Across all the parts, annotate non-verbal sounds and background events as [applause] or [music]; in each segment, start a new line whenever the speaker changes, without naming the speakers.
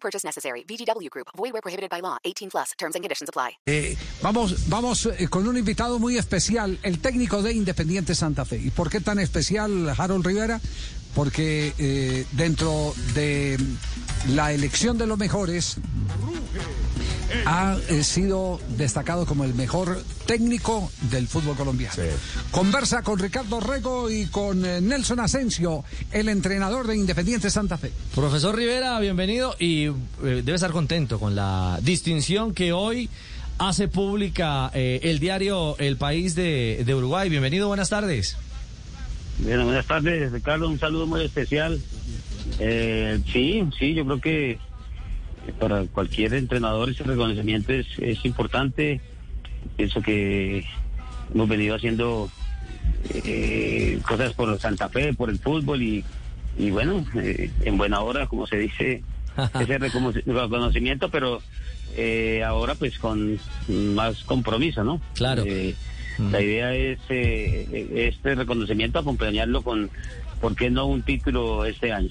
Purchase necessary. VGW Group. Prohibited by law. 18 plus. Terms and conditions apply.
Eh, vamos, vamos eh, con un invitado muy especial, el técnico de Independiente Santa Fe. ¿Y por qué tan especial, Harold Rivera? Porque eh, dentro de la elección de los mejores ha eh, sido destacado como el mejor técnico del fútbol colombiano. Conversa con Ricardo Rego y con eh, Nelson Asensio, el entrenador de Independiente Santa Fe.
Profesor Rivera, bienvenido y eh, debe estar contento con la distinción que hoy hace pública eh, el diario El País de, de Uruguay. Bienvenido, buenas tardes.
Bien, buenas tardes, Ricardo. Un saludo muy especial. Eh, sí, sí, yo creo que para cualquier entrenador ese reconocimiento es, es importante. Pienso que hemos venido haciendo eh, cosas por Santa Fe, por el fútbol y, y bueno, eh, en buena hora, como se dice, [laughs] ese recono- reconocimiento, pero eh, ahora pues con más compromiso, ¿no?
Claro.
Eh, La idea es eh, este reconocimiento acompañarlo con, ¿por qué no un título este año?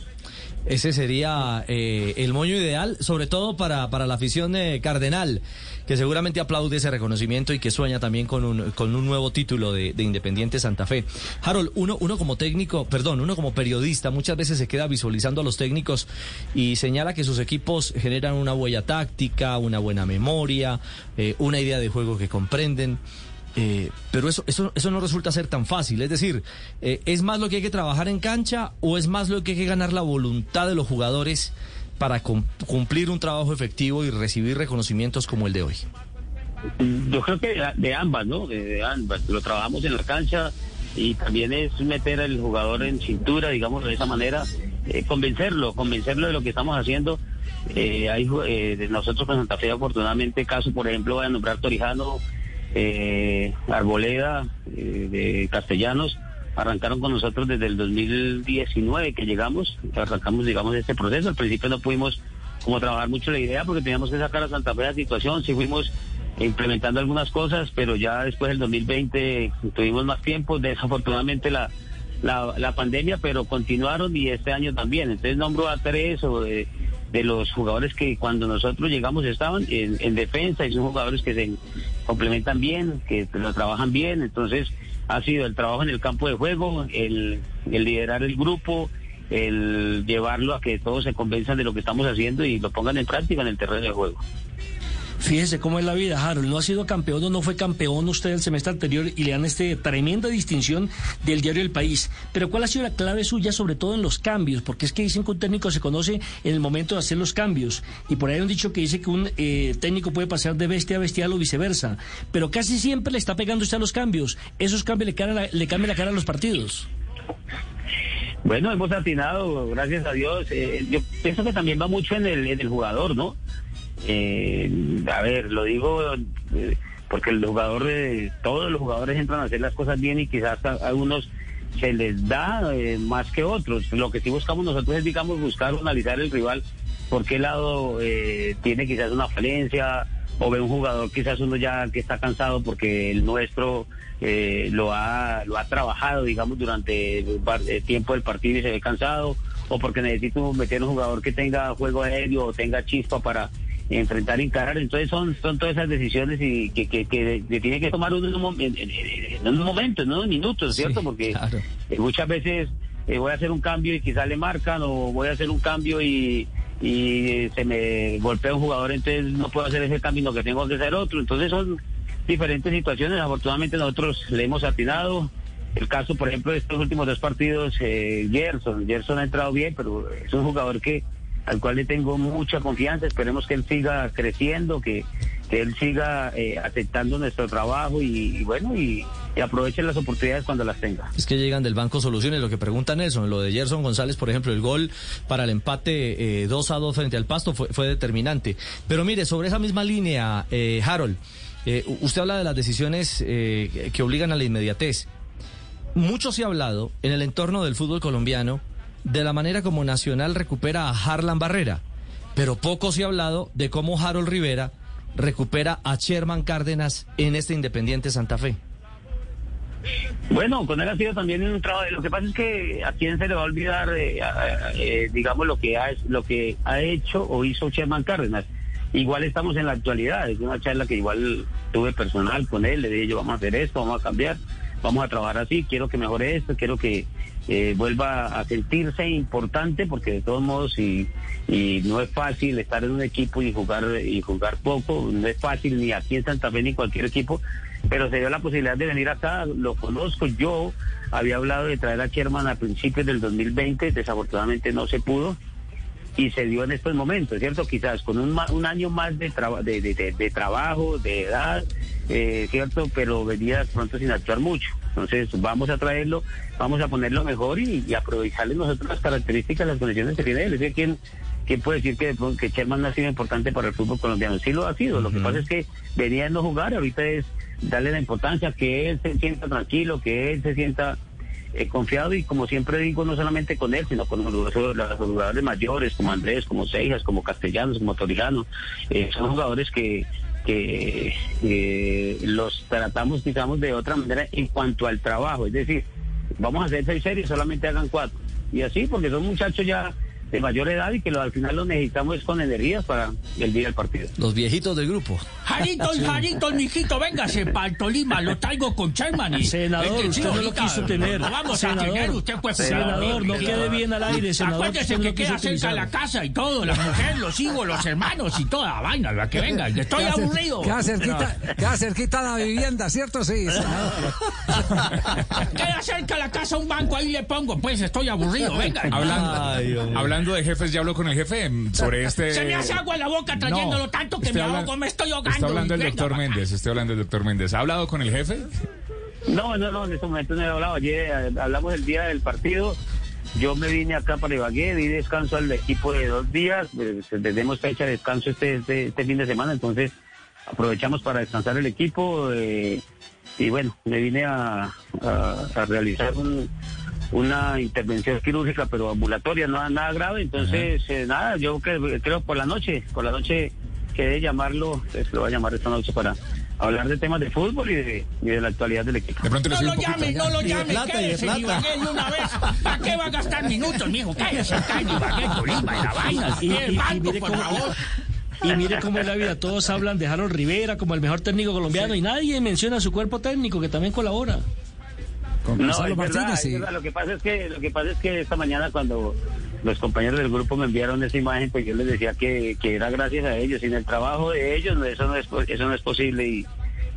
Ese sería eh, el moño ideal, sobre todo para, para la afición de Cardenal, que seguramente aplaude ese reconocimiento y que sueña también con un, con un nuevo título de, de Independiente Santa Fe. Harold, uno, uno como técnico, perdón, uno como periodista, muchas veces se queda visualizando a los técnicos y señala que sus equipos generan una huella táctica, una buena memoria, eh, una idea de juego que comprenden. Eh, pero eso, eso, eso no resulta ser tan fácil. Es decir, eh, ¿es más lo que hay que trabajar en cancha o es más lo que hay que ganar la voluntad de los jugadores para cum- cumplir un trabajo efectivo y recibir reconocimientos como el de hoy?
Yo creo que de, ambas, ¿no? De, ambas. Lo trabajamos en la cancha y también es meter al jugador en cintura, digamos de esa manera, eh, convencerlo, convencerlo de lo que estamos haciendo. Eh, hay, eh, nosotros con Santa Fe, afortunadamente, caso, por ejemplo, voy a nombrar Torijano, eh, Arboleda, eh, de Castellanos, arrancaron con nosotros desde el 2019 que llegamos, arrancamos, digamos, este proceso. Al principio no pudimos como trabajar mucho la idea porque teníamos que sacar a Santa Fe la situación, sí fuimos implementando algunas cosas, pero ya después del 2020 tuvimos más tiempo, desafortunadamente la, la, la pandemia, pero continuaron y este año también. Entonces nombro a tres o de, de los jugadores que cuando nosotros llegamos estaban en, en defensa y son jugadores que se complementan bien, que lo trabajan bien, entonces ha sido el trabajo en el campo de juego, el liderar el grupo, el llevarlo a que todos se convenzan de lo que estamos haciendo y lo pongan en práctica en el terreno de juego.
Fíjese cómo es la vida, Harold. No ha sido campeón o no fue campeón usted el semestre anterior y le dan este tremenda distinción del diario El País. Pero ¿cuál ha sido la clave suya, sobre todo en los cambios? Porque es que dicen que un técnico se conoce en el momento de hacer los cambios. Y por ahí hay un dicho que dice que un eh, técnico puede pasar de bestia a bestial o viceversa. Pero casi siempre le está pegando usted a los cambios. Esos cambios le, cara le cambian la cara a los partidos.
Bueno, hemos atinado, gracias a Dios. Eh, yo pienso que también va mucho en el, en el jugador, ¿no? Eh, a ver, lo digo eh, porque el jugador, eh, todos los jugadores entran a hacer las cosas bien y quizás a, a unos se les da eh, más que otros. Lo que sí buscamos nosotros es, digamos, buscar o analizar el rival, por qué lado eh, tiene quizás una falencia, o ve un jugador quizás uno ya que está cansado porque el nuestro lo ha lo ha trabajado digamos durante el tiempo del partido y se ve cansado o porque necesito meter un jugador que tenga juego aéreo o tenga chispa para enfrentar encarar entonces son son todas esas decisiones y que, que, que, que tiene que tomar uno en un, en, en- en un momento en unos minutos cierto
Sí,
porque
claro.
eh, muchas veces eh, voy a hacer un cambio y quizás le marcan o voy a hacer un cambio y, y eh, se me golpea un jugador, entonces no puedo hacer ese cambio, sino que tengo que hacer otro. Entonces son diferentes situaciones. Afortunadamente nosotros le hemos atinado. El caso, por ejemplo, de estos últimos dos partidos, eh, Gerson. Gerson ha entrado bien, pero es un jugador que al cual le tengo mucha confianza. Esperemos que él siga creciendo, que, que él siga eh, aceptando nuestro trabajo y, bueno, y, y aproveche las oportunidades cuando las tenga.
Es que llegan del Banco Soluciones, lo que pregunta Nelson, lo de Gerson González, por ejemplo, el gol para el empate eh, 2 a 2 frente al Pasto fue, fue determinante. Pero mire, sobre esa misma línea, eh, Harold, eh, usted habla de las decisiones eh, que obligan a la inmediatez. Mucho se ha hablado en el entorno del fútbol colombiano de la manera como Nacional recupera a Harlan Barrera, pero poco se ha hablado de cómo Harold Rivera recupera a Sherman Cárdenas en este Independiente Santa Fe.
Bueno, con él ha sido también un trabajo. Lo que pasa es que a quién se le va a olvidar, eh, eh, digamos, lo que ha lo que ha hecho o hizo Sherman Cárdenas. Igual estamos en la actualidad. Es una charla que igual tuve personal con él. Le dije yo, vamos a hacer esto, vamos a cambiar, vamos a trabajar así. Quiero que mejore esto, quiero que eh, vuelva a sentirse importante, porque de todos modos, y, y no es fácil estar en un equipo y jugar y jugar poco. No es fácil ni aquí en Santa Fe ni cualquier equipo pero se dio la posibilidad de venir acá, lo conozco, yo había hablado de traer a Sherman a principios del 2020, desafortunadamente no se pudo y se dio en estos momentos, ¿cierto? Quizás con un, un año más de, traba- de- de- de trabajo, de edad, eh, ¿cierto? Pero venía pronto sin actuar mucho. Entonces vamos a traerlo, vamos a ponerlo mejor y, y aprovecharle nosotros las características, las condiciones que tiene él. Es decir, ¿quién, quién puede decir que, que Sherman no ha sido importante para el fútbol colombiano? Sí lo ha sido. Lo que pasa es que venía a no jugar, ahorita es darle la importancia, que él se sienta tranquilo, que él se sienta eh, confiado y como siempre digo, no solamente con él, sino con los, los jugadores mayores como Andrés, como Seijas, como Castellanos, como Torijano. Eh, son jugadores que, que eh, los tratamos, digamos, de otra manera en cuanto al trabajo. Es decir, vamos a hacer seis series, solamente hagan cuatro. Y así, porque son muchachos ya de mayor edad y que lo, al final lo necesitamos es con energías para el día del partido.
Los viejitos del grupo.
Jaritos, Jaritos, mijito, véngase para el Tolima, lo traigo con Sherman. y-
Senador,
Es que
usted
sí,
no lo quiso tener.
Lo vamos
Senador,
a tener, usted fue
senador, no quede bien al aire, senador,
Acuérdese
no
que queda cerca
utilizar.
la casa y todo, la mujer, los hijos, los hermanos y toda la vaina, la que venga, estoy
Queda
aburrido.
Queda cerquita, queda cerquita la vivienda, ¿cierto? Sí, [laughs] senador.
Queda cerca la casa un banco, ahí le pongo, pues estoy aburrido, venga.
Hablando,
Ay.
Hablando de jefes, ya habló con el jefe mm, sobre este.
Se me hace agua en la boca trayéndolo
No,
tanto que me
habla-
ahogo, me estoy ahogando.
Está hablando el doctor. Méndez, estoy hablando del doctor Méndez. ¿Ha hablado con el jefe?
No, no, no, en este momento no he hablado. Ayer eh, hablamos el día del partido. Yo me vine acá para Ibagué, di descanso al equipo de dos días. eh, Tenemos fecha de descanso este, este, este fin de semana, entonces aprovechamos para descansar el equipo. eh, y bueno, me vine a, a- a realizar un- una intervención quirúrgica, pero ambulatoria, no nada grave. Entonces, eh, nada, yo creo, creo por la noche, por la noche quedé llamarlo, pues, lo voy a llamar esta noche para hablar de temas de fútbol y de, y de la actualidad del equipo.
De pronto
No lo llame, no lo llame, quédese en. Ibagué de una vez. ¿Para qué va a gastar minutos, mijo? Cállese acá en Ibagué, Tolima, y la vaina.
Y-
el banco, por
cómo-
favor.
Y mire cómo es la vida, todos hablan de Harold Rivera como el mejor técnico colombiano y nadie menciona su cuerpo técnico que también colabora.
Con
No, es verdad, es verdad. Lo que pasa es que lo que pasa es que esta mañana cuando los compañeros del grupo me enviaron esa imagen, pues yo les decía que, que era gracias a ellos. Sin el trabajo de ellos, no, eso no es eso no es posible y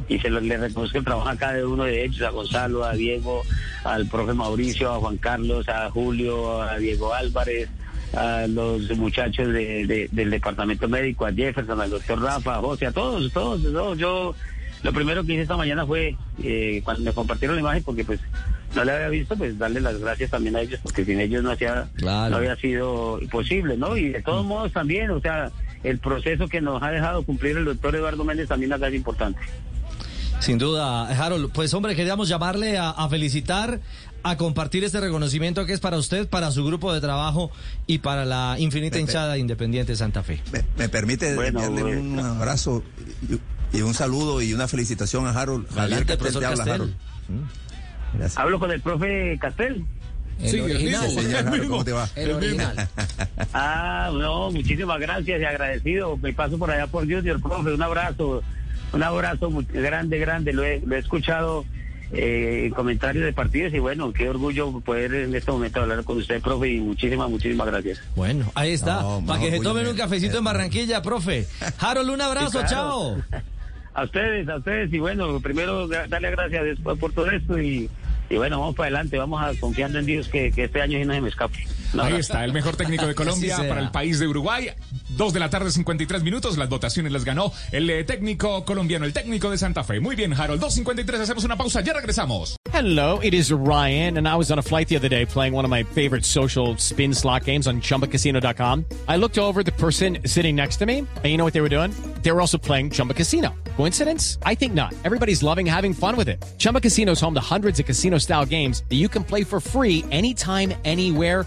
y se lo, le reconozco el trabajo a cada uno de ellos, a Gonzalo, a Diego, al profe Mauricio, a Juan Carlos, a Julio, a Diego Álvarez, a los muchachos de- de- del departamento médico, a Jefferson, al doctor Rafa, a José, a todos, todos, todos. Yo lo primero que hice esta mañana fue, eh, cuando me compartieron la imagen, porque pues no la había visto, pues darle las gracias también a ellos, porque sin ellos no, hacía,
Claro.
no había sido posible, ¿no? Y de todos modos también, o sea, el proceso que nos ha dejado cumplir el doctor Eduardo Méndez también acá es importante.
Sin duda, Harold. Pues hombre, queríamos llamarle a, a felicitar, a compartir este reconocimiento que es para usted, para su grupo de trabajo y para la infinita hinchada de Independiente Santa Fe.
Me, me permite
Bueno, bueno.
un abrazo y, y un saludo y una felicitación a Harold. Javier
Adelante,
Castel
profesor
te habla,
Castel.
Harold. Gracias.
Hablo con el profe Castel.
el original.
Sí, señor ¿cómo te va?
El original. [laughs]
Ah, no, muchísimas gracias y agradecido. Me paso por allá por Junior, profe. Un abrazo, un abrazo muy grande, grande. Lo he, lo he escuchado eh, en comentarios de partidos y bueno, qué orgullo poder en este momento hablar con usted, profe, y muchísimas, muchísimas gracias.
Bueno, ahí está.
No,
para que se tomen
me-
un cafecito en Barranquilla, profe. Harold, un abrazo,
Sí, claro.
chao. [laughs]
A ustedes, a ustedes, y bueno, primero da- darle gracias después por todo esto y, y bueno, vamos para adelante, vamos a confiando en Dios que, que este año sí no se me escape.
Ahí está, el mejor técnico de [laughs] Colombia para el país de Uruguay. Dos de la tarde, 53 minutos. Las votaciones las ganó el eh, técnico colombiano, el técnico de Santa Fe. Muy bien, Harold. 2.53, hacemos una pausa, ya regresamos.
Hello, it is Ryan, and I was on a flight the other day playing one of my favorite social spin slot games on chumbacasino.com. I looked over the person sitting next to me, and you know what they were doing? They were also playing Chumba Casino. Coincidence? I think not. Everybody's loving having fun with it. Chumba Casino is home to hundreds of casino style games that you can play for free anytime, anywhere,